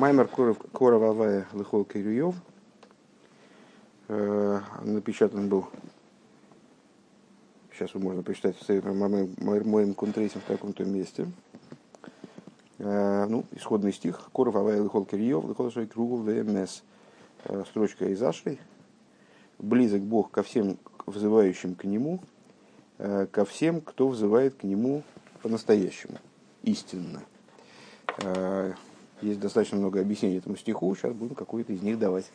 Маймер Коров Авая Лыхол Кирюев напечатан был сейчас можно прочитать в моим кунтрейсом в таком-то месте. Ну, исходный стих. Коров Авая Лыхол Кирюев, Лыхол Шой Кругу ВМС. Строчка из Ашей. Близок Бог ко всем взывающим к Нему, ко всем, кто взывает к Нему по-настоящему, истинно. Есть достаточно много объяснений этому стиху, сейчас будем какой-то из них давать.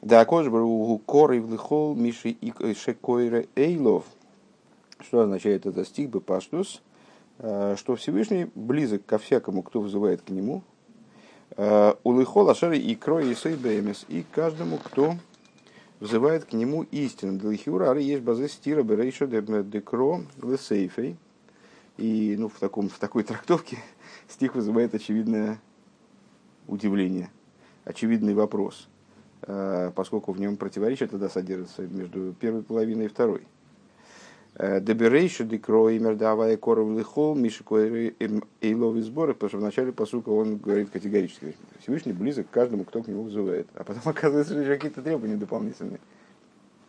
Да, кожбару коры в лихол миши и шекойре эйлов. Что означает этот стих Бепаштус? Что Всевышний близок ко всякому, кто вызывает к нему. У лихол ашари и крой и сейбемес. И каждому, кто взывает к нему истину. Для ары есть базы стира берейша декро лесейфей. И ну, в, таком, в такой трактовке стих вызывает очевидное удивление, очевидный вопрос, э, поскольку в нем противоречие тогда содержится между первой половиной и второй. Э, Деберейшу и мердавая коров лихол, и лови сборы, потому что в начале посука он говорит категорически, Всевышний близок к каждому, кто к нему вызывает. А потом оказывается, что какие-то требования дополнительные.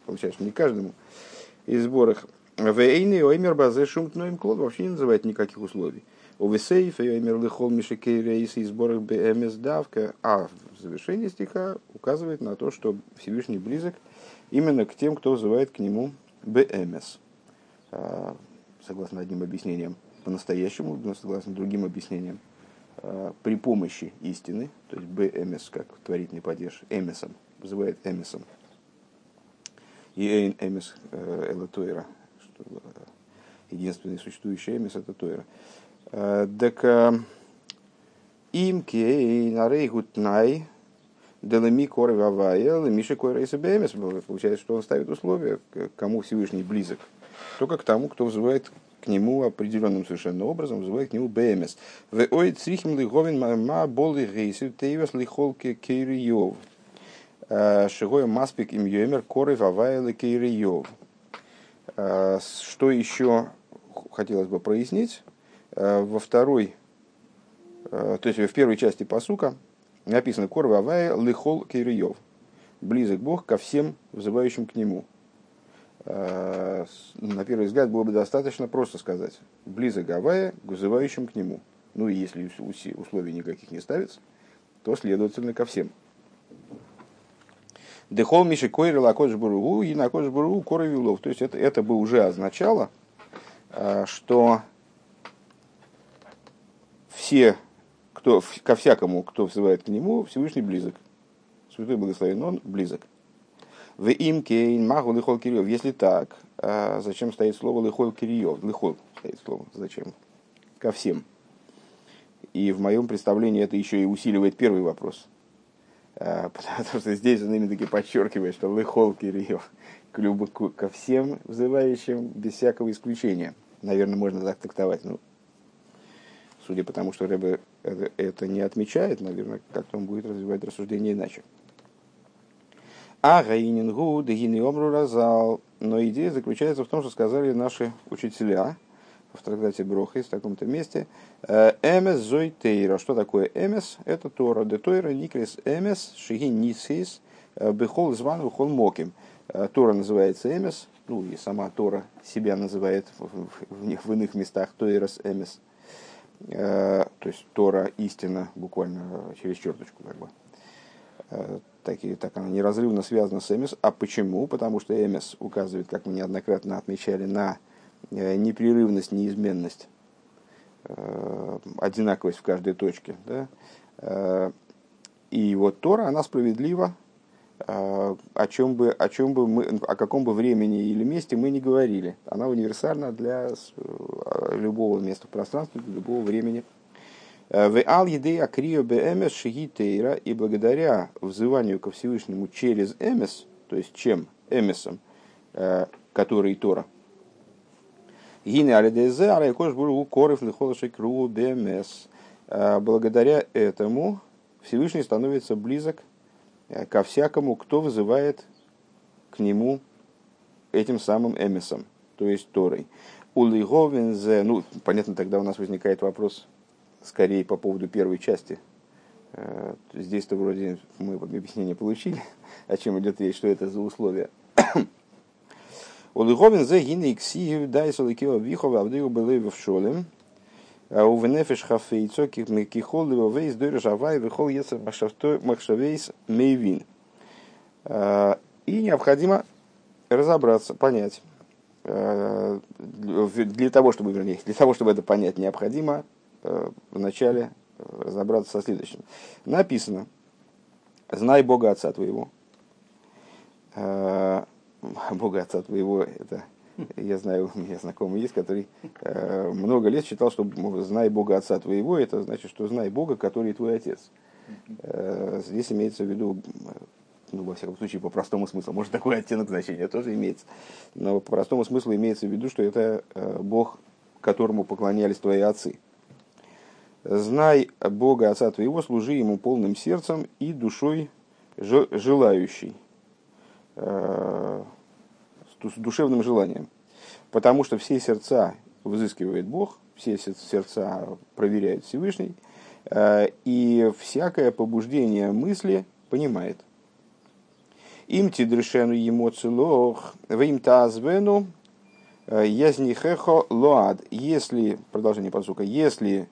Получается, не каждому. И сборах. Вейны оймер базе шумтноим клод вообще не называет никаких условий. У Весейфа и Мерлихол Мишекейрейс и сборах БМС давка, а в завершении стиха указывает на то, что Всевышний близок именно к тем, кто вызывает к нему БМС. А, согласно одним объяснениям по-настоящему, согласно другим объяснениям, а, при помощи истины, то есть БМС, как творительный падеж, эмесом, вызывает эмесом. И эмес э, элатойра, что э, единственный существующий эмес это тойра. Так им кей на рейгутнай Делами коры вавая, Миша коры БМС. Получается, что он ставит условия, кому Всевышний близок. Только к тому, кто вызывает к нему определенным совершенно образом, вызывает к нему БМС. В ой црихим лиговин ма боли рейсу тейвес лихолки кейриев. Шигой маспик им йомер коры вавая кейриев. Что еще хотелось бы прояснить? Э, во второй, э, то есть в первой части посука написано «Корва авая лихол кириев» – «Близок Бог ко всем взывающим к Нему». Э, на первый взгляд было бы достаточно просто сказать «Близок Авая к взывающим к Нему». Ну и если условий никаких не ставится, то следовательно ко всем. Дехол Миши Койры Лакош Буру и Накош Буру Коры Вилов. То есть это, это бы уже означало, что все, кто, ко всякому, кто взывает к нему, Всевышний близок. Святой благословен он близок. В им кейн магу лихол кириев. Если так, а зачем стоит слово лихол кириев? Лихол стоит слово. Зачем? Ко всем. И в моем представлении это еще и усиливает первый вопрос. А, потому что здесь он именно таки подчеркивает, что лихол кириев ко всем взывающим без всякого исключения. Наверное, можно так трактовать. Ну, Судя по тому, что Рэбе это, не отмечает, наверное, как-то он будет развивать рассуждение иначе. А Гаинингу, Дегини Разал. Но идея заключается в том, что сказали наши учителя в трактате Брохис в таком-то месте. «Э, эмес зой тейра. Что такое эмес? Это Тора. Де Тойра никрис эмес шиги нисис э, бехол зван бехол моким. Э, Тора называется эмес, ну и сама Тора себя называет в, в, в, в иных местах Тойрас эмес. Э, то есть Тора истина, буквально через черточку, как бы. Э, так, и, так она неразрывно связана с Эмис. А почему? Потому что Эмис указывает, как мы неоднократно отмечали, на э, непрерывность, неизменность, одинаковость в каждой точке. Да? И вот Тора, она справедлива о чем бы, о чем бы мы, о каком бы времени или месте мы не говорили. Она универсальна для э, любого места в пространстве, для любого времени. Э, в ал акрио бмс шигитейра и благодаря взыванию ко Всевышнему через эмес, то есть чем эмесом, э, который Тора. Гине алидезе алейкош буру корев лихолошек ру бмс. Благодаря этому Всевышний становится близок ко всякому, кто вызывает к нему этим самым эмисом, то есть Торой. Улиговинзе, ну, понятно, тогда у нас возникает вопрос скорее по поводу первой части Здесь-то вроде мы объяснение получили, о чем идет речь, что это за условия. Улыговин зе гины иксию дайсу ликива вихова авдыгу в шолем. У венефеш хафейцо кихол его вейс дойр жавай вихол есер махшавейс мейвин. И необходимо разобраться, понять. Для того, чтобы, вернее, для того, чтобы это понять, необходимо вначале разобраться со следующим. Написано, знай Бога Отца твоего, Бога Отца твоего, это я знаю, у меня знакомый есть, который э, много лет считал, что знай Бога Отца твоего, это значит, что знай Бога, который твой Отец. Э, здесь имеется в виду, ну, во всяком случае, по простому смыслу, может, такой оттенок значения тоже имеется, но по простому смыслу имеется в виду, что это э, Бог, которому поклонялись твои отцы. Знай Бога Отца твоего, служи Ему полным сердцем и душой желающей э, с душевным желанием. Потому что все сердца взыскивает Бог, все сердца проверяет Всевышний, э, и всякое побуждение мысли понимает. Им тидрешену ему целох, вим тазвену, э, язнихехо лоад. Если, продолжение посука, если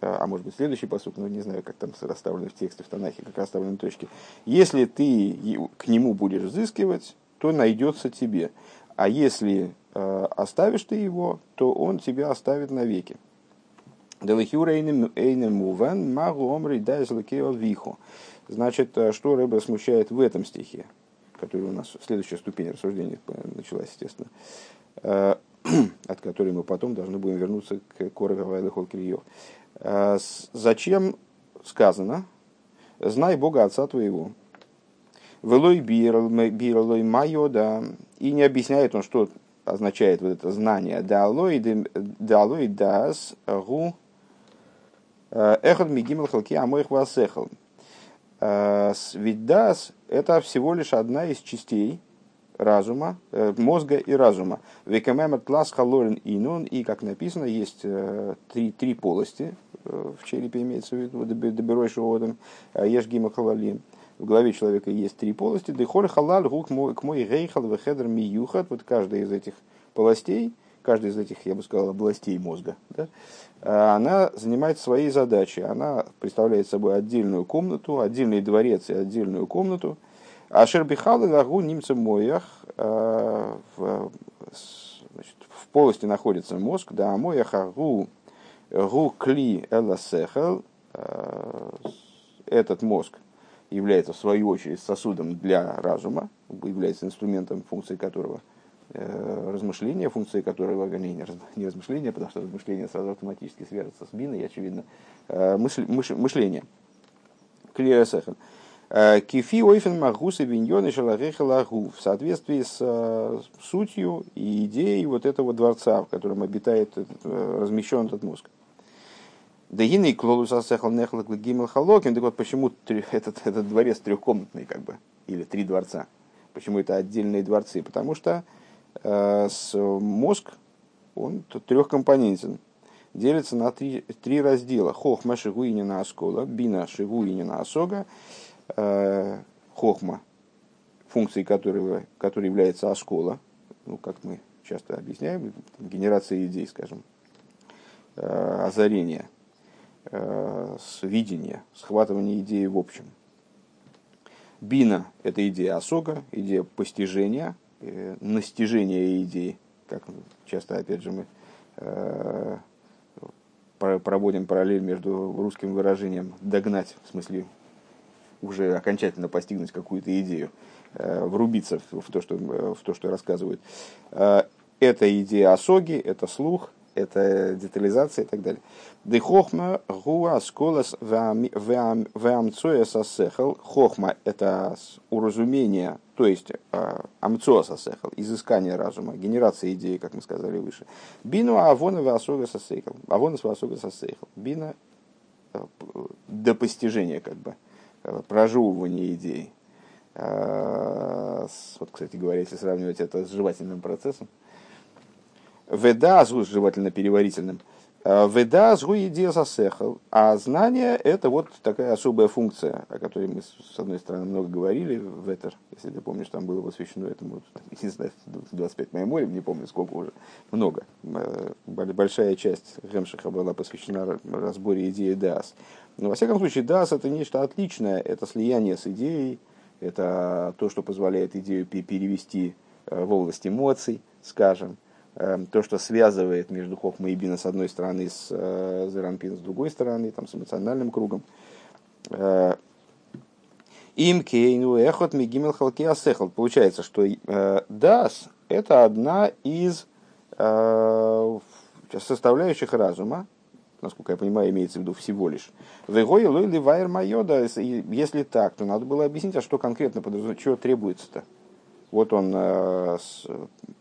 э, а может быть следующий посук, но не знаю, как там расставлены в тексте в Танахе, как расставлены точки. Если ты к нему будешь взыскивать, то найдется тебе. А если э, оставишь ты его, то он тебя оставит навеки. Значит, э, что Рэбе смущает в этом стихе, который у нас следующая ступень рассуждения началась, естественно, э, от которой мы потом должны будем вернуться к Корове Криев. Э, зачем сказано, знай Бога Отца твоего, Велой биралой майо, да, и не объясняет он, что означает вот это знание. Далой дас гу э, эхот мигимел халки амоих васехал. Э, ведь дас это всего лишь одна из частей разума, э, мозга и разума. Векамемет тлас халорин инун, и, как написано, есть три, три полости в черепе, имеется в виду, доберой шоодом, ешь гима халалим в голове человека есть три полости. Дехоль халал гук мой рейхал вехедр миюхат. Вот каждая из этих полостей, каждая из этих, я бы сказал, областей мозга, да, она занимает свои задачи. Она представляет собой отдельную комнату, отдельный дворец и отдельную комнату. А шербихал лагу немца моях в, значит, в полости находится мозг, да, а моях агу гу кли эласехал, этот мозг является в свою очередь сосудом для разума, является инструментом, функции которого э, размышления, функции которого, не, не размышления, потому что размышление сразу автоматически свяжется с биной, очевидно, э, мысль, мыш, мышление. Клиасехан. Э, Кифи ойфен магусы виньоны шалахехалагу в соответствии с э, сутью и идеей вот этого дворца, в котором обитает, размещен этот мозг. Да и клолус асехал нехлак гимл халокин. Так вот, почему этот, этот дворец трехкомнатный, как бы, или три дворца? Почему это отдельные дворцы? Потому что э, с, мозг, он трехкомпонентен. Делится на три, три раздела. Хохма шигуинина оскола, бина шигуинина осога, э, хохма, функцией которого, которой является оскола, ну, как мы часто объясняем, генерация идей, скажем, э, озарение – с видения, схватывания идеи в общем. Бина – это идея осога, идея постижения, э, настижения идеи, как часто, опять же, мы э, проводим параллель между русским выражением «догнать», в смысле уже окончательно постигнуть какую-то идею, врубиться в то, что, в то, что рассказывают. Это идея осоги, это слух, это детализация и так далее. Дехохма гуа сколас веамцоя сасехал. Хохма – это уразумение, то есть а, амцоа сасехал, изыскание разума, генерация идеи, как мы сказали выше. Бину авона веасога сасехал. Авона веасога сасехал. Бина э, до постижения, как бы, э, прожевывания идеи. А, вот, кстати говоря, если сравнивать это с жевательным процессом, Веда, желательно переварительным. Веда сгу идея засехал. А знание – это вот такая особая функция, о которой мы, с одной стороны, много говорили в Этер. Если ты помнишь, там было посвящено этому, не знаю, 25 моим морем, не помню сколько уже. Много. Э, большая часть Гемшиха была посвящена разборе идеи Дас. Но, во всяком случае, Дас – это нечто отличное. Это слияние с идеей, это то, что позволяет идею перевести э, в область эмоций, скажем – то, что связывает между Хохмой и Бина с одной стороны, с э, Зеранпин с другой стороны, там, с эмоциональным кругом. Э, Им кейну эхот мигимел халки асехал. Получается, что э, дас – это одна из составляющих разума, насколько я понимаю, имеется в виду всего лишь. Вегой лойли вайр майода, если так, то надо было объяснить, а что конкретно подразумевается, чего требуется-то. Вот он э,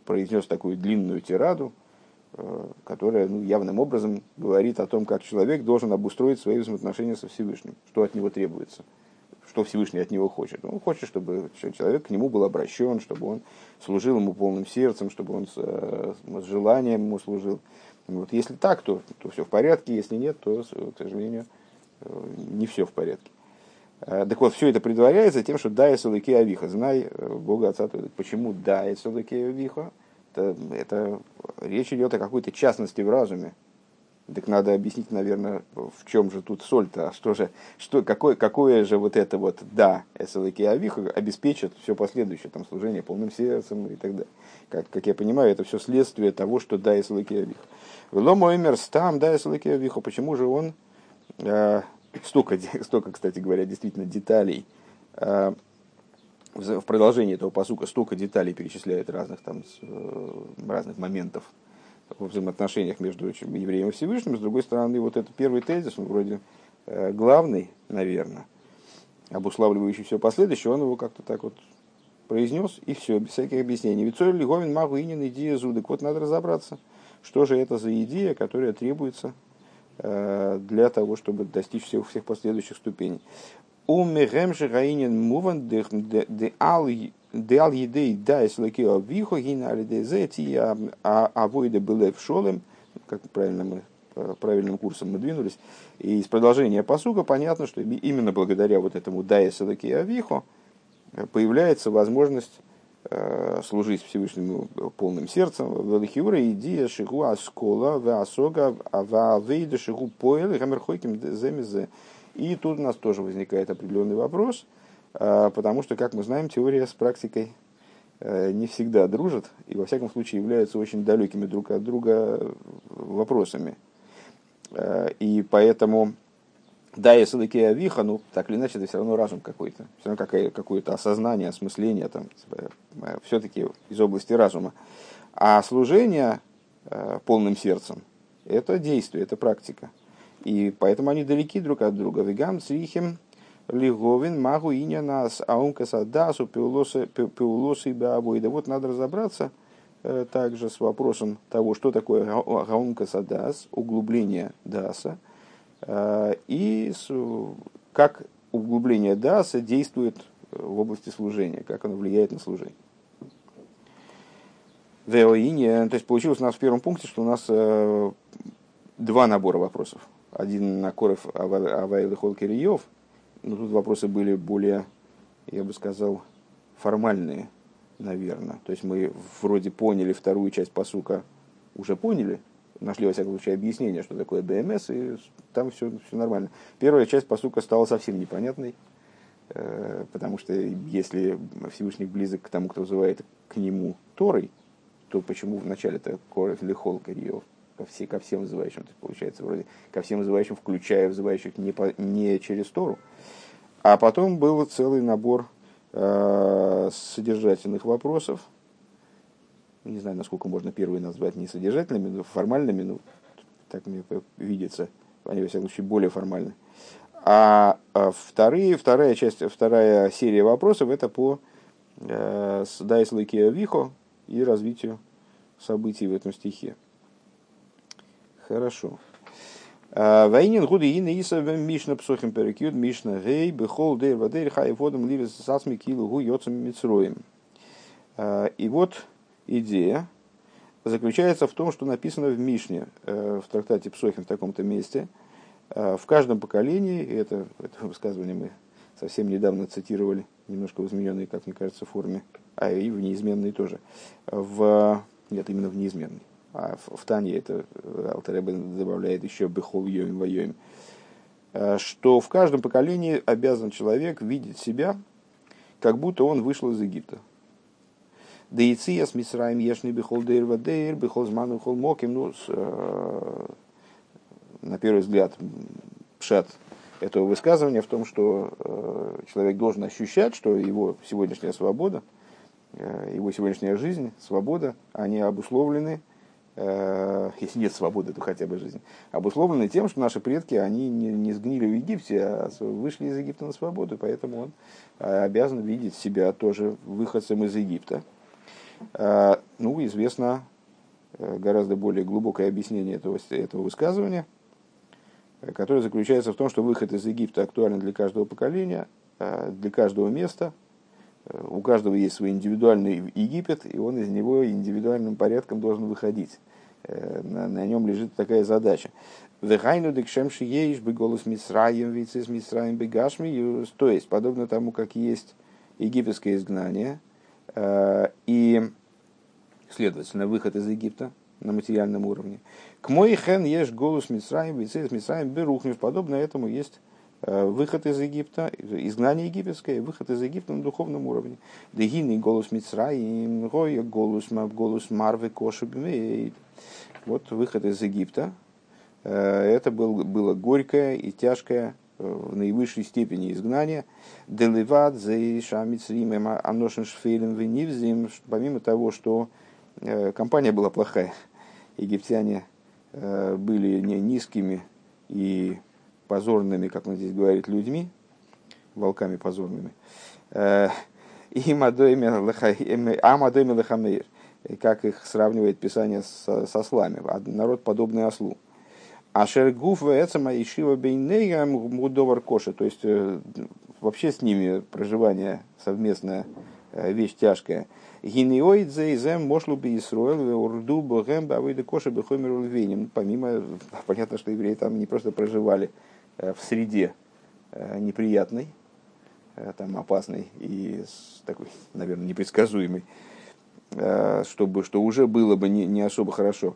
произнес такую длинную тираду, э, которая ну, явным образом говорит о том, как человек должен обустроить свои взаимоотношения со Всевышним, что от него требуется, что Всевышний от него хочет. Он хочет, чтобы человек к нему был обращен, чтобы он служил ему полным сердцем, чтобы он с, э, с желанием ему служил. Вот. Если так, то, то все в порядке, если нет, то, к сожалению, не все в порядке. Э, так вот, все это предваряется тем, что да, Салыки Авиха, знай э, Бога Отца Твоего. Почему да, Салыки Авиха? Это, это речь идет о какой-то частности в разуме. Так надо объяснить, наверное, в чем же тут соль-то, а что же, что, какое, какое же вот это вот да, Эсалыки Авиха обеспечит все последующее, там, служение полным сердцем и так далее. Как, как я понимаю, это все следствие того, что да, Эсалыки Авиха. Вело мой мер стам, да, Эсалыки Авиха, почему же он э, столько, столько, кстати говоря, действительно деталей. А, в продолжении этого посука столько деталей перечисляет разных, там, э, разных моментов во взаимоотношениях между евреем и Всевышним. С другой стороны, вот этот первый тезис, он вроде э, главный, наверное, обуславливающий все последующее, он его как-то так вот произнес, и все, без всяких объяснений. Вицой Лиговин Магу Инин идея зудок. Вот надо разобраться, что же это за идея, которая требуется Э, для того, чтобы достичь всех, всех последующих ступеней. У мегемши гаинин муван де ал едей да ислакио вихо гина алидезе ти авойда было в шолем, как правильно мы э, правильным курсом мы двинулись. И из продолжения посуга понятно, что именно благодаря вот этому да ислакио вихо появляется возможность Э, служить Всевышнему полным сердцем. Велихиура идея шигу аскола веасога веавейда шигу поэл хамерхойким земезе. И тут у нас тоже возникает определенный вопрос, э, потому что, как мы знаем, теория с практикой э, не всегда дружат и, во всяком случае, являются очень далекими друг от друга вопросами. И поэтому да, если такие авиха, ну, так или иначе, это все равно разум какой-то, все равно какое- какое-то осознание, осмысление, там, э, все-таки из области разума. А служение э, полным сердцем – это действие, это практика. И поэтому они далеки друг от друга. Вегам црихим лиговин магу иня нас аумка садасу бабой. Да вот надо разобраться э, также с вопросом того, что такое гаумка садас, углубление даса – и как углубление даса действует в области служения, как оно влияет на служение. То есть получилось у нас в первом пункте, что у нас э, два набора вопросов. Один на Коров Авайл и Холкириев, но тут вопросы были более, я бы сказал, формальные, наверное. То есть мы вроде поняли вторую часть посука, уже поняли, нашли, во всяком случае, объяснение, что такое БМС, и там все, все нормально. Первая часть посука стала совсем непонятной, э, потому что если Всевышний близок к тому, кто вызывает к нему Торой, то почему вначале это Коров или Хол? Ко, все, ко всем вызывающим, то есть получается вроде ко всем вызывающим, включая вызывающих не, по, не через Тору. А потом был целый набор э, содержательных вопросов, не знаю, насколько можно первые назвать не содержательными, но формальными, ну, так мне видится, они, во всяком случае, более формальны. А, а вторые, вторая часть, вторая серия вопросов это по э, Дайслыке Вихо и развитию событий в этом стихе. Хорошо. А, Вайнин гуды ин иса мишна псохим перекют мишна гей бехол дейр вадейр хай водом ливес сасми килу гу йоцам мицроем. А, и вот идея заключается в том, что написано в Мишне, в трактате Псохин в таком-то месте. В каждом поколении, и это, это высказывание мы совсем недавно цитировали, немножко в измененной, как мне кажется, форме, а и в неизменной тоже. В, нет, именно в неизменной. А в, в Тане это Алтаребе добавляет еще Бехол Йоим Вайоим. Что в каждом поколении обязан человек видеть себя, как будто он вышел из Египта. Да и ция с Мисраем ешный бихол дейр вадейр, бихол зману хол моким. Ну, э, на первый взгляд, пшат этого высказывания в том, что э, человек должен ощущать, что его сегодняшняя свобода, э, его сегодняшняя жизнь, свобода, они обусловлены, э, если нет свободы, то хотя бы жизнь, обусловлены тем, что наши предки, они не, не сгнили в Египте, а вышли из Египта на свободу, поэтому он э, обязан видеть себя тоже выходцем из Египта. А, ну, известно э, гораздо более глубокое объяснение этого, этого высказывания, э, которое заключается в том, что выход из Египта актуален для каждого поколения, э, для каждого места. У каждого есть свой индивидуальный Египет, и он из него индивидуальным порядком должен выходить. На, на нем лежит такая задача. Вехайну декшемши еиш бы голос Мисраем, вицис Мисраем бегашми. То есть, подобно тому, как есть египетское изгнание – и, следовательно, выход из Египта на материальном уровне. К мой хен ешь голос Мисраим, с Мисраим берухнешь. Подобно этому есть э, выход из Египта, изгнание египетское, выход из Египта на духовном уровне. Дегины голос Мицраим, роя голос голос Марвы Кошебмейд. Вот выход из Египта. Э, это был, было горькое и тяжкое в наивысшей степени изгнания. Деливат, Зейша, Мицрим, Аношин Шфейлем. Помимо того, что э, компания была плохая, египтяне э, были не низкими и позорными, как он здесь говорит, людьми, волками позорными. Э, и Амадойме Лахамейр, как их сравнивает Писание со, со слами, народ подобный ослу. А шергуф эцема и шива бейнея мудовар коша. То есть э, вообще с ними проживание совместное э, вещь тяжкая. Гинеоид зейзем мошлу би Исруэл урду богем бавыда коша бехомер улвеним. Помимо, понятно, что евреи там не просто проживали э, в среде неприятной, там опасной и такой, наверное, непредсказуемой, чтобы, что уже было бы не, не особо хорошо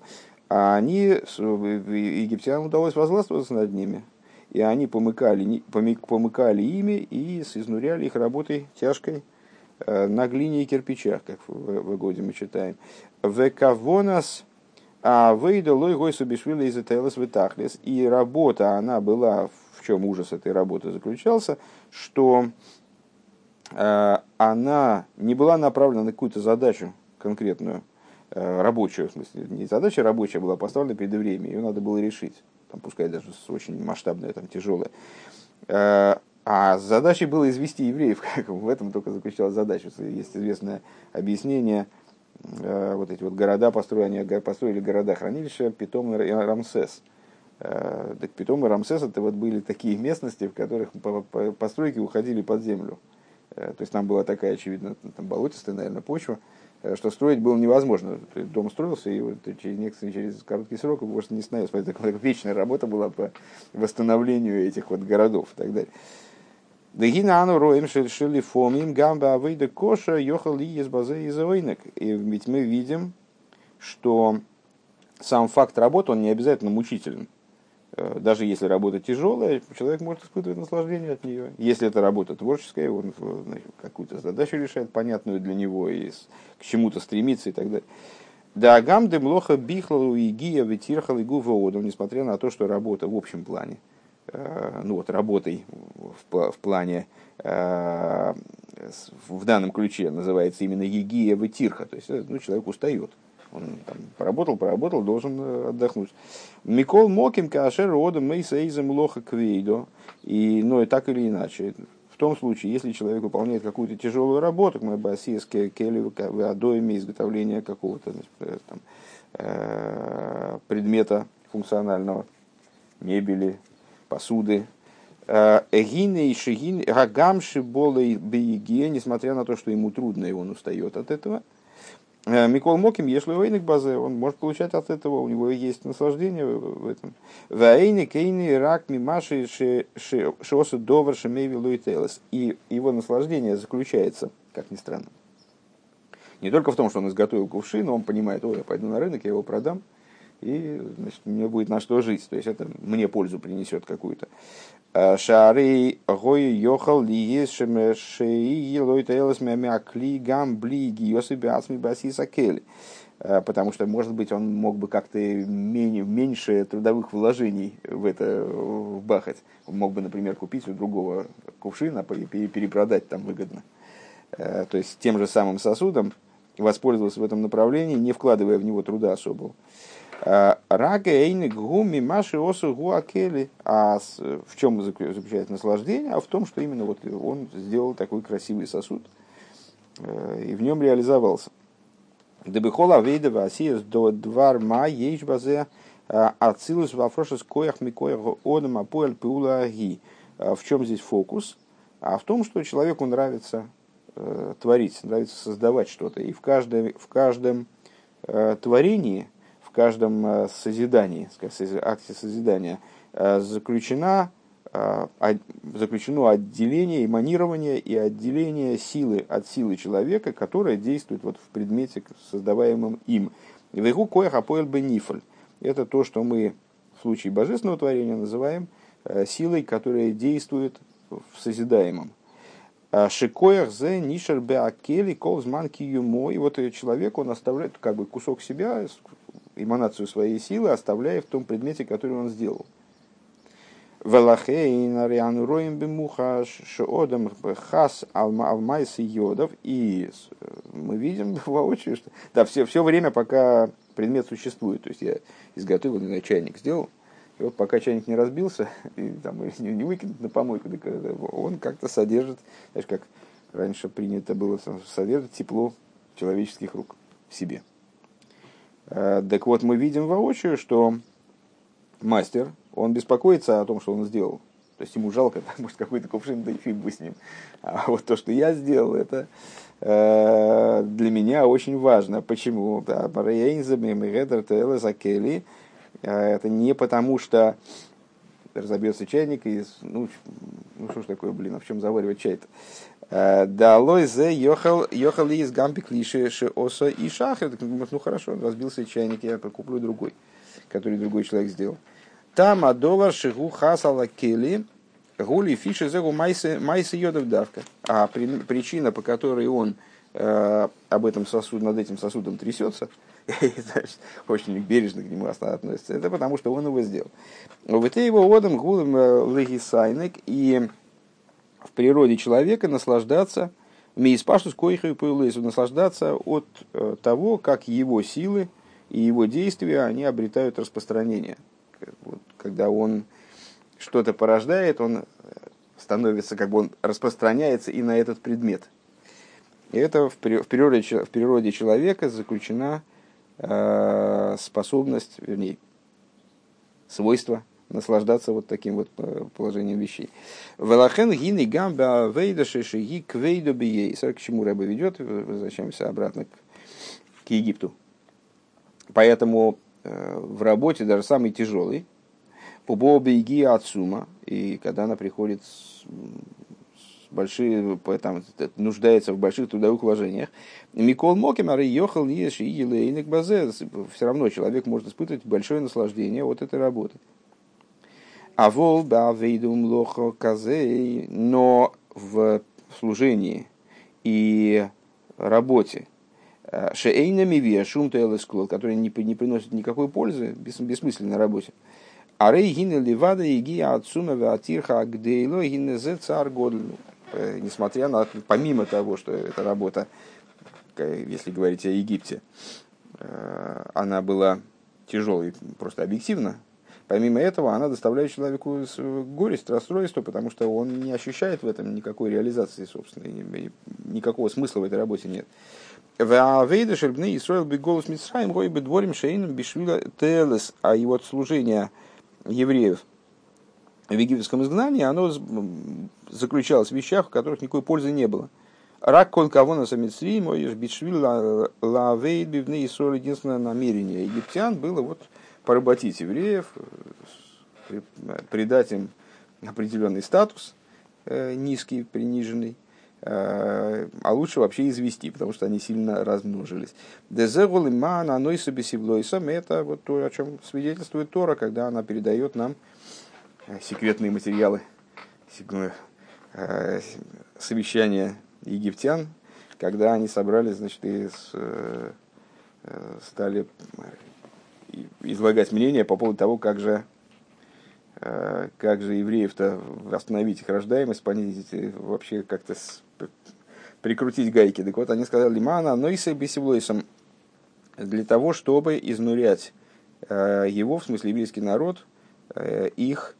а они, египтянам удалось возгластвоваться над ними, и они помыкали, помыкали ими и изнуряли их работой тяжкой э, на глине и кирпичах, как в годе мы читаем. Векавонас а выйдя лой гой субишвили из Этелес Витахлес. И работа, она была, в чем ужас этой работы заключался, что э, она не была направлена на какую-то задачу конкретную, Э, рабочую, в смысле, не задача рабочая была поставлена перед евреями, ее надо было решить, там, пускай даже очень масштабная, там, тяжелая. Э, а задачей было извести евреев, как в этом только заключалась задача. Есть известное объяснение, э, вот эти вот города построили, построили города-хранилища Питом и Рамсес. Так Питом и Рамсес это вот были такие местности, в которых постройки уходили под землю. То есть там была такая, очевидно, там болотистая, наверное, почва, что строить было невозможно. Дом строился, и вот через, некоторый, через короткий срок его просто не становилось. Поэтому такая вечная работа была по восстановлению этих вот городов и так далее. Дагина ану роем шили фомим гамба авейда коша йохал ли из базы из И ведь мы видим, что сам факт работы, он не обязательно мучителен. Э, даже если работа тяжелая, человек может испытывать наслаждение от нее. Если это работа творческая, он какую-то задачу решает, понятную для него, и к чему-то стремится и так далее. Да агам демлоха бихлалу и гия ветирхал и гувоодом, несмотря на то, что работа в общем плане, э, ну вот работой в, в плане э, в данном ключе называется именно егия ветирха, то есть ну, человек устает. Он там, поработал, поработал, должен э, отдохнуть. Микол Моким Кашер Родом Мейсейзем Лоха Квейдо. И, ну, и так или иначе, в том случае, если человек выполняет какую-то тяжелую работу, мы басийские кели адоями изготовления какого-то э, там, э, предмета функционального, мебели, посуды, Эгины и Шигин, Гагамши Болой Бейге, несмотря на то, что ему трудно, и он устает от этого – Микол Моким, если вейник базе, он может получать от этого, у него есть наслаждение в этом. Вейни, кейни, рак, мимаши, шиоса, довар, шемеви, луителес. И его наслаждение заключается, как ни странно, не только в том, что он изготовил кувшин, он понимает, ой, я пойду на рынок, я его продам, и значит, мне будет на что жить. То есть это мне пользу принесет какую-то. Э, шары гой йохал ли есть шеи лойта элас мякли гам бли гиосы басиса кели. Э, потому что, может быть, он мог бы как-то меньше трудовых вложений в это вбахать. Он мог бы, например, купить у другого кувшина и перепродать там выгодно. Э, то есть тем же самым сосудом воспользовался в этом направлении, не вкладывая в него труда особого. Рага эйник гуми маши осу гуакели. А в чем заключается наслаждение? А в том, что именно вот он сделал такой красивый сосуд э, и в нем реализовался. Дебихола вейдова асиес до двар ма ейш базе а, ацилус вафрошес коях микоях одам апуэль пиула ги. В чем здесь фокус? А в том, что человеку нравится э, творить, нравится создавать что-то. И в каждом, в каждом э, творении – в каждом э, созидании, акте созидания э, заключена, э, заключено отделение, эманирование и отделение силы от силы человека, которая действует вот в предмете, создаваемом им. Вегу коях апоэль бенифоль. Это то, что мы в случае божественного творения называем силой, которая действует в созидаемом. Шикоях зе нишер беакели колзман киюмо. И вот человек, он оставляет как бы кусок себя, эманацию своей силы, оставляя в том предмете, который он сделал. хас алмайс йодов. И мы видим воочию, что да, все, все время, пока предмет существует. То есть я изготовил, не чайник сделал, и вот пока чайник не разбился, и там, не, не выкинут на помойку, он как-то содержит, знаешь, как раньше принято было, содержит тепло человеческих рук в себе. Э, так вот, мы видим воочию, что мастер, он беспокоится о том, что он сделал. То есть ему жалко, может, какой-то кувшин, да и фиг бы с ним. А вот то, что я сделал, это э, для меня очень важно. Почему? Э, это не потому, что разобьется чайник, и, ну, ну что ж такое, блин, а в чем заваривать чай-то? Э, да, лойзе ехал, ехал из гампик лиши оса и шахер. Ну хорошо, разбился чайник, я куплю другой, который другой человек сделал. Там адовар шигу хасала кели гули фиши зегу майсы йодов давка. А причина, по которой он э, об этом сосуд, над этим сосудом трясется, очень бережно к нему относится, это потому, что он его сделал. Вот это его одам гулом э, легисайник и в природе человека наслаждаться, мейспаштус коихой пойлесу, наслаждаться от э, того, как его силы и его действия, они обретают распространение. Вот, когда он что-то порождает, он становится, как бы он распространяется и на этот предмет. И это в природе, в природе человека заключена э, способность, вернее, свойство наслаждаться вот таким вот э, положением вещей. Велахен гини гамба вейда шишиги квейду биейсер. К чему Рэба ведет? Возвращаемся обратно к, к Египту. Поэтому э, в работе даже самый тяжелый, убо бейги отсума, и когда она приходит с, большие, там, нуждается в больших трудовых вложениях. Микол Мокимар и Йохал Еши и Базе. Все равно человек может испытывать большое наслаждение от этой работы. А вол бавейдум лохо казей, но в служении и работе э, шейнами вия шум телескул, который не, не приносит никакой пользы, бес, бессмысленной работе. А рей гине ливада и гия отсума ватирха агдейло гине зе цар э, Несмотря на, помимо того, что эта работа, если говорить о Египте, э, она была тяжелой просто объективно, Помимо этого, она доставляет человеку горесть, расстройство, потому что он не ощущает в этом никакой реализации, собственно, и никакого смысла в этой работе нет. А и вот служение евреев в египетском изгнании, оно заключалось в вещах, в которых никакой пользы не было. Рак кон кого на самицри, мой битшвил лавейд бивны и соль. Единственное намерение египтян было вот поработить евреев, придать им определенный статус низкий, приниженный, а лучше вообще извести, потому что они сильно размножились. Дезегул иман, оно и собесивлойсом, это вот то, о чем свидетельствует Тора, когда она передает нам секретные материалы, совещания египтян, когда они собрались, значит, и стали излагать мнение по поводу того, как же как же евреев-то восстановить их рождаемость, понизить, вообще как-то прикрутить гайки. Так вот, они сказали, Лимана, но и с для того, чтобы изнурять э, его, в смысле еврейский народ, э, их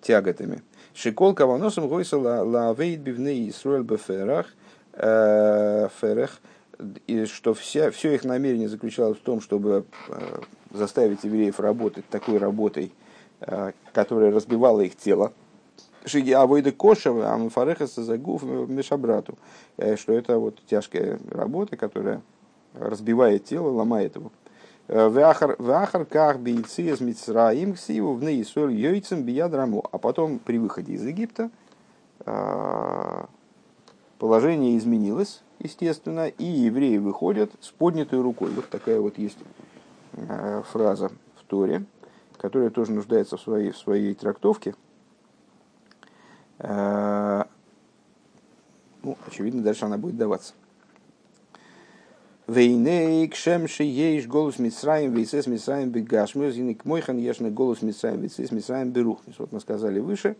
тяготами. Шикол каваносом гойса лавейд бивней Исруэль беферах, э, ферех, и что вся, все их намерение заключалось в том, чтобы заставить евреев работать такой работой, которая разбивала их тело, авойда кошева, амфарехаса загув мешабрату, что это вот тяжкая работа, которая разбивает тело, ломает его. Вахар ках бейцы из Мицраим ксиву в неисоль йойцем биядраму. А потом при выходе из Египта положение изменилось, естественно, и евреи выходят с поднятой рукой. Вот такая вот есть фраза в Торе, которая тоже нуждается в своей, в своей трактовке – Э, ну, очевидно, дальше она будет даваться. Вейней кшемши ейш голос Мицраем, вейсес Мицраем бегашмюз, и к мойхан ешны голос Мицраем, вейсес Мицраем берухнис. Вот мы сказали выше,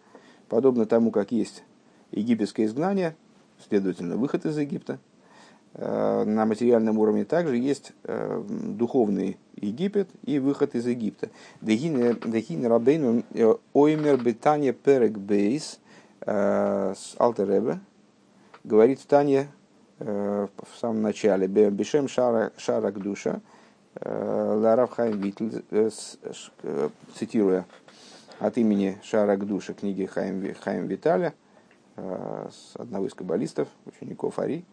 подобно тому, как есть египетское изгнание, следовательно, выход из Египта, э, на материальном уровне. Также есть э, духовный Египет и выход из Египта. Дехин рабейну оймер бетания перек бейс – Э, с Алтеребе, говорит в Тане э, в самом начале, Бешем Шара, шара Душа, э, Ларав Хайм Витль, цитируя от имени Шара Душа книги Хайм, Хайм Виталя, одного из каббалистов, учеников Ари,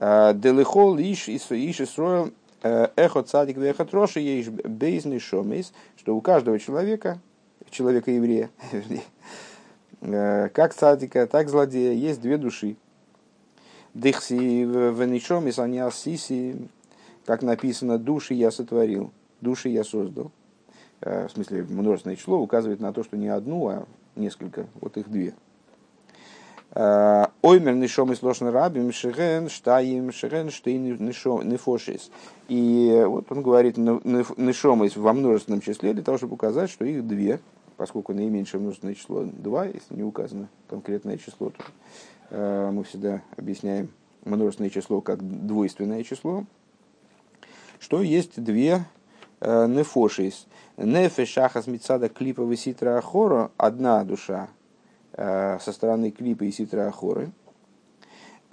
Делихол иш иш строил эхо цадик вехот роши ешь бейзный шомейс, что у каждого человека, человека еврея, Э, как цадика, так злодея, есть две души. Дыхси венишом и сиси, как написано, души я сотворил, души я создал. Э, в смысле, множественное число указывает на то, что не одну, а несколько, вот их две. Э, оймер нишом и сложно рабим шеген штаим шеген штейн нефошис. И вот он говорит нишом во множественном числе для того, чтобы указать, что их две – поскольку наименьшее множественное число 2, если не указано конкретное число, то э, мы всегда объясняем множественное число как двойственное число, что есть две э, нефошис. Нефешахас мицада клипа виситра ахора, одна душа со стороны клипа и ситра ахоры.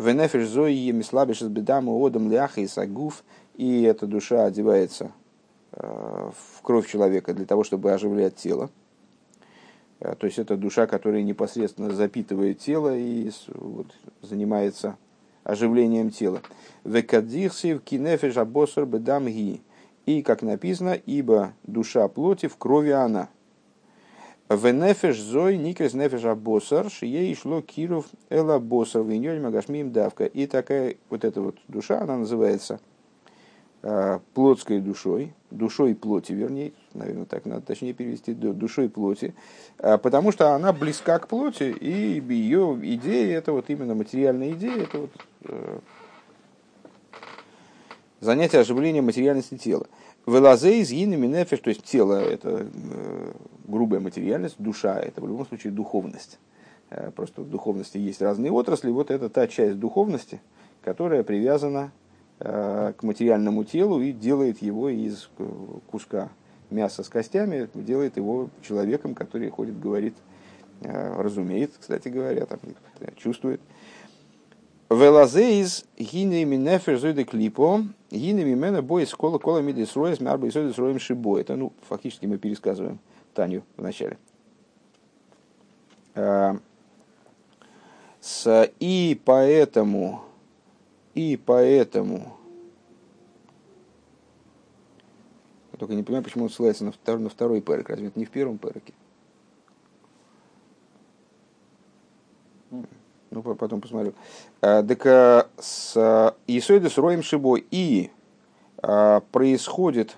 Венефеш зои емислабиш бедаму одам ляха и сагуф, и эта душа одевается э, в кровь человека для того, чтобы оживлять тело. Э, то есть это душа, которая непосредственно запитывает тело и вот, занимается оживлением тела. Абосар бедам ги. И, как написано, ибо душа плоти в крови она. Венефеш зой никрес нефеш абосар шией шло киров эла босар виньоль магашмим давка. И такая вот эта вот душа, она называется – Э, плотской душой, душой плоти, вернее, наверное, так надо точнее перевести, душой плоти, э, потому что она близка к плоти, и ее идея, это вот именно материальная идея, это вот э, занятие оживления материальности тела. Велазей из гинами нефеш, то есть тело это грубая материальность, душа это в любом случае духовность. Просто в духовности есть разные отрасли, вот это та часть духовности, которая привязана Э, к материальному телу и делает его из куска мяса с костями, делает его человеком, который ходит, говорит, э, разумеет, кстати говоря, там, чувствует. Велазеиз гинеми нефер зойде клипо, гинеми мена бой с кола кола миди сроем, мярба и сойде сроем шибо. Это, ну, фактически мы пересказываем Таню в начале. Э, и поэтому и поэтому... Только не понимаю, почему он ссылается на, втор, на второй перек. Разве это не в первом переке? Ну, потом посмотрю. Так а, с Исойдес роем шибо и происходит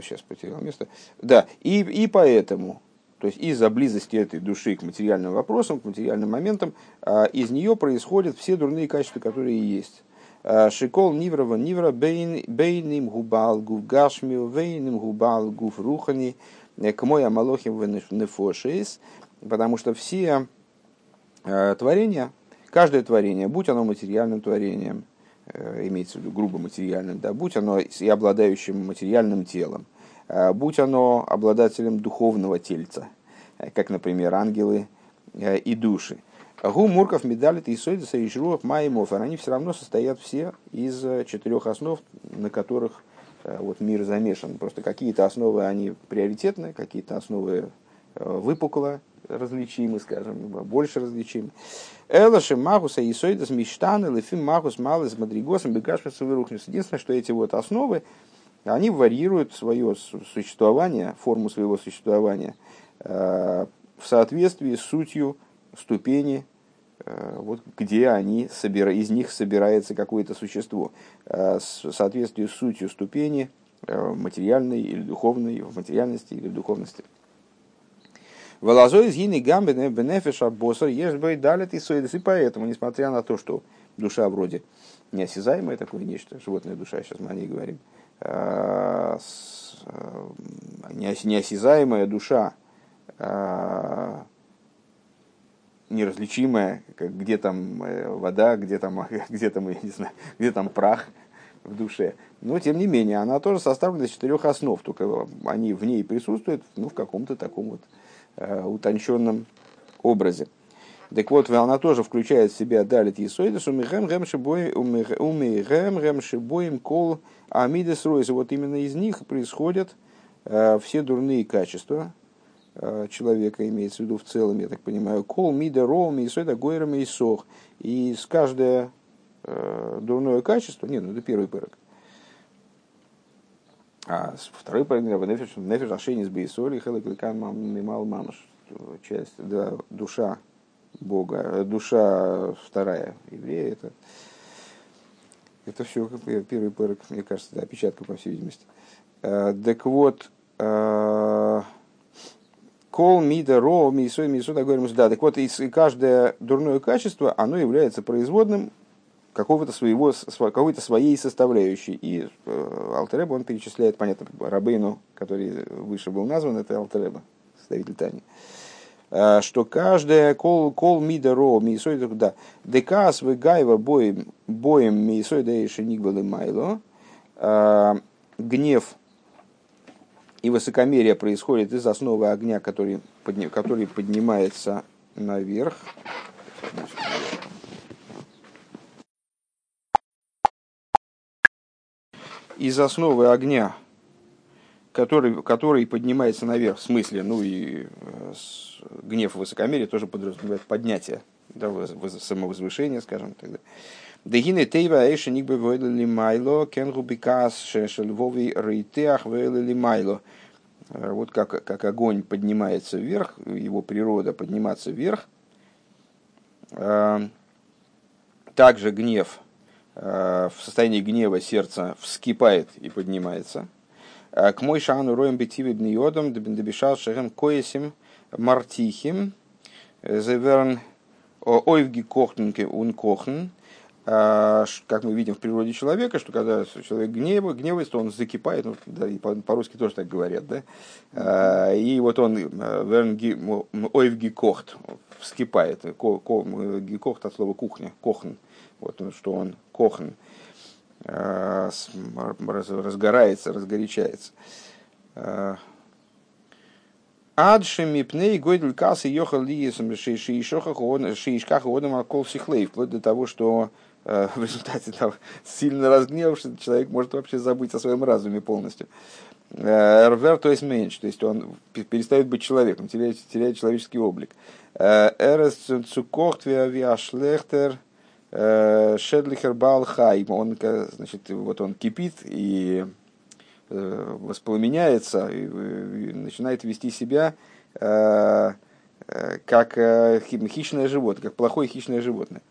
сейчас потерял место. Да, и, и поэтому, то есть из-за близости этой души к материальным вопросам, к материальным моментам, из нее происходят все дурные качества, которые есть. Шикол ниврова нивра бейним губал гуф гашмил, бейним губал гуф рухани, к мой амалохим нефошис, потому что все Э, творение, каждое творение, будь оно материальным творением, э, имеется в виду грубо материальным, да, будь оно и обладающим материальным телом, э, будь оно обладателем духовного тельца, как, например, ангелы и души. Гу, Мурков, Медалит, Исойдеса и Шруах, Маймофер, они все равно состоят все из четырех основ, на которых вот мир замешан. Просто какие-то основы, они приоритетны, какие-то основы выпукло различимы, скажем, больше различимы. Элаши Магуса и Сойдас Миштаны, Лефим Магус Малыс Мадригосом Бекашмис Вырухнис. Единственное, что эти вот основы, они варьируют свое существование, форму своего существования э, в соответствии с сутью ступени, э, вот где они из них собирается какое-то существо. Э, в соответствии с сутью ступени материальной или духовной, в материальности или духовности. Волозой из гини гамбы бенефиша босса ешь бой далит и соидес. И поэтому, несмотря на то, что душа вроде неосязаемое такое нечто, животная душа, сейчас мы о ней говорим, а, а, неосязаемая душа, а, неразличимая, где там э, вода, где там, где там, я не знаю, где там прах в душе. Но, тем не менее, она тоже составлена из четырех основ, только они в ней присутствуют ну, в каком-то таком вот утонченном образе. Так вот, она тоже включает в себя далит есойдес, умихем гэм шибоем кол амидес ройс. Вот именно из них происходят э, все дурные качества э, человека, имеется в виду в целом, я так понимаю, кол мида ром и сойда гойрам и сох. И с каждое дурное качество, нет, ну это первый пырок, а второй параграф нефиш нефиш ашенис бейсоли хелекликан мимал мамаш. Часть, да, душа Бога, душа вторая еврея, это, это все первый пырок, мне кажется, да, опечатка, по всей видимости. А, так вот, а, Кол, мида, ро, мисо, мисо, так говорим, да. Так вот, и каждое дурное качество, оно является производным какого-то своего, какой-то своей составляющей. И э, Алтереба он перечисляет, понятно, Рабейну, который выше был назван, это Алтереба, составитель Тани. Э, что каждая кол, кол мида ро мисой, да, декас гайва боем, боем мисой и шенигбалы майло, э, гнев и высокомерие происходит из основы огня, который, подни, который поднимается наверх. Из основы огня, который, который поднимается наверх, в смысле, ну и э, гнев и высокомерие тоже подразумевает поднятие, да, самовозвышение, скажем тогда. Дегины тейва эйша никбе войли майло, кенгу бикас шельвови рейтеах войли майло. Э, вот как, как огонь поднимается вверх, его природа подниматься вверх, э, также гнев в состоянии гнева сердце вскипает и поднимается. Э, к мой шану роем бетивидный йодом добешал шерем коесим мартихим зеверн ойвги кохненке ун кохн. Э, как мы видим в природе человека, что когда человек гнева, гневается, он закипает, ну, да, и по-русски тоже так говорят, да, и вот он ойвги кохт, вскипает, кохт от слова кухня, кохн, вот что он кохн, э, разгорается, разгорячается. Э, Адшими пней гойдль касы йохал лиесом шиишках одам акол сихлей, вплоть до того, что э, в результате того, сильно разгневавшись, человек может вообще забыть о своем разуме полностью. Рвер, то есть меньше, то есть он перестает быть человеком, теряет, теряет человеческий облик. Эрес цукохт виашлехтер Шедлихер Балхай, он, значит, вот он кипит и воспламеняется, и начинает вести себя как хищное животное, как плохое хищное животное.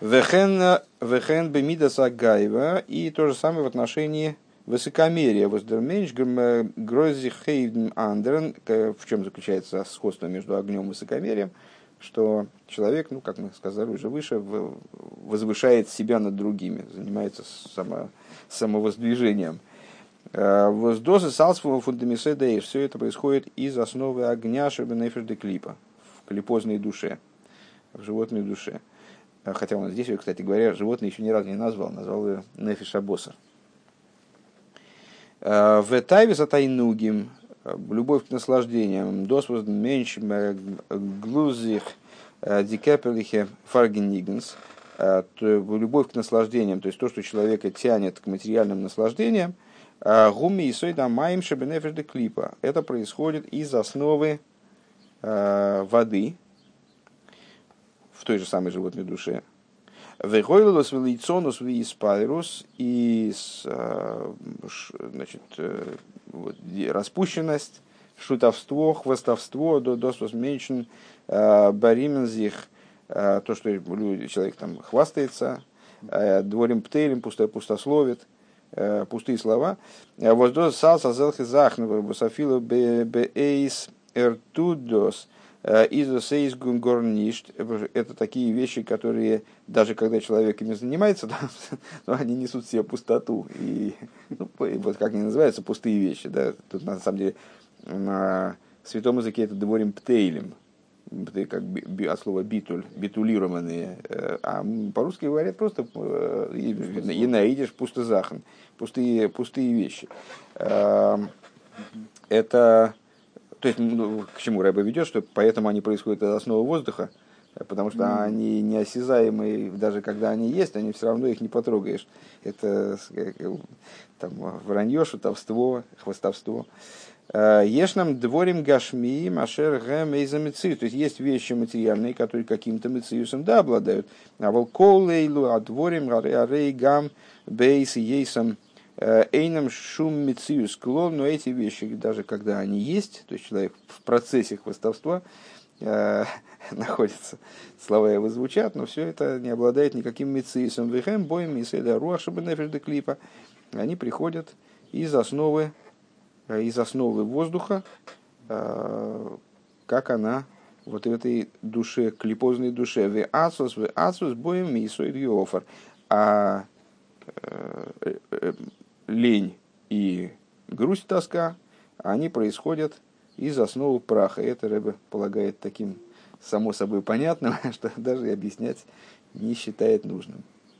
Вехен бемидас агаева, и то же самое в отношении высокомерия. Воздерменш грози хейден андерен, в чем заключается сходство между огнем и высокомерием, что человек, ну, как мы сказали уже выше, возвышает себя над другими, занимается само, самовоздвижением. Э, воздозы салсфова фундамиседей, все это происходит из основы огня шебенеферды клипа, в клипозной душе, в животной душе. Э, хотя он здесь, кстати говоря, животное еще ни разу не назвал, назвал ее нефиша. Э, в тайве за тайнугим, любовь к наслаждениям, досвоз меньш глузих дикапелихе фаргенигенс, любовь к наслаждениям, то есть то, что человека тянет к материальным наслаждениям, гуми и сойда маем шебенефеш клипа. Это происходит из основы воды, в той же самой животной душе. Вегойлос велицонус вииспайрус и э, значит, э, вот, распущенность, шутовство, хвостовство, досвос меньшин, э, баримензих, то, что люди, человек там хвастается, дворим птелем, пусто, пустословит, пустые слова. Воздос салса зелхи захнова, бусафилу беэйс эртудос, Изосейс гунгорништ – это такие вещи, которые даже когда человек ими занимается, да, но они несут в себе пустоту. И, ну, вот как они называются, пустые вещи. Да? Тут на самом деле на святом языке это дворим птейлем, как би, от слова битуль, битулированные. Э, а по-русски говорят просто э, и наидишь пустозахан, пустые, пустые вещи. Эм, это то есть, ну, к чему Рэба ведет, что поэтому они происходят из основы воздуха, потому что mm. они неосязаемые, даже когда они есть, они все равно их не потрогаешь. Это там, вранье, шутовство, хвостовство. Э, ешь нам дворим гашми, машер гэм и То есть есть вещи материальные, которые каким-то мециусом да обладают. А волколейлу, а дворим, арей гам, бейс, ейсам, Э, Эйном шум мициус клон, но эти вещи, даже когда они есть, то есть человек в процессе хвостовства э, находится, слова его звучат, но все это не обладает никаким мициусом. Вихем, боем, миседа, руашаба нефежда клипа. Они приходят из основы, э, из основы воздуха, э, как она вот этой душе, клипозной душе. Ве ацус, ве ацус, боем, мисоид А э, лень и грусть, тоска, они происходят из основы праха. Это Рэбе полагает таким само собой понятным, что даже объяснять не считает нужным.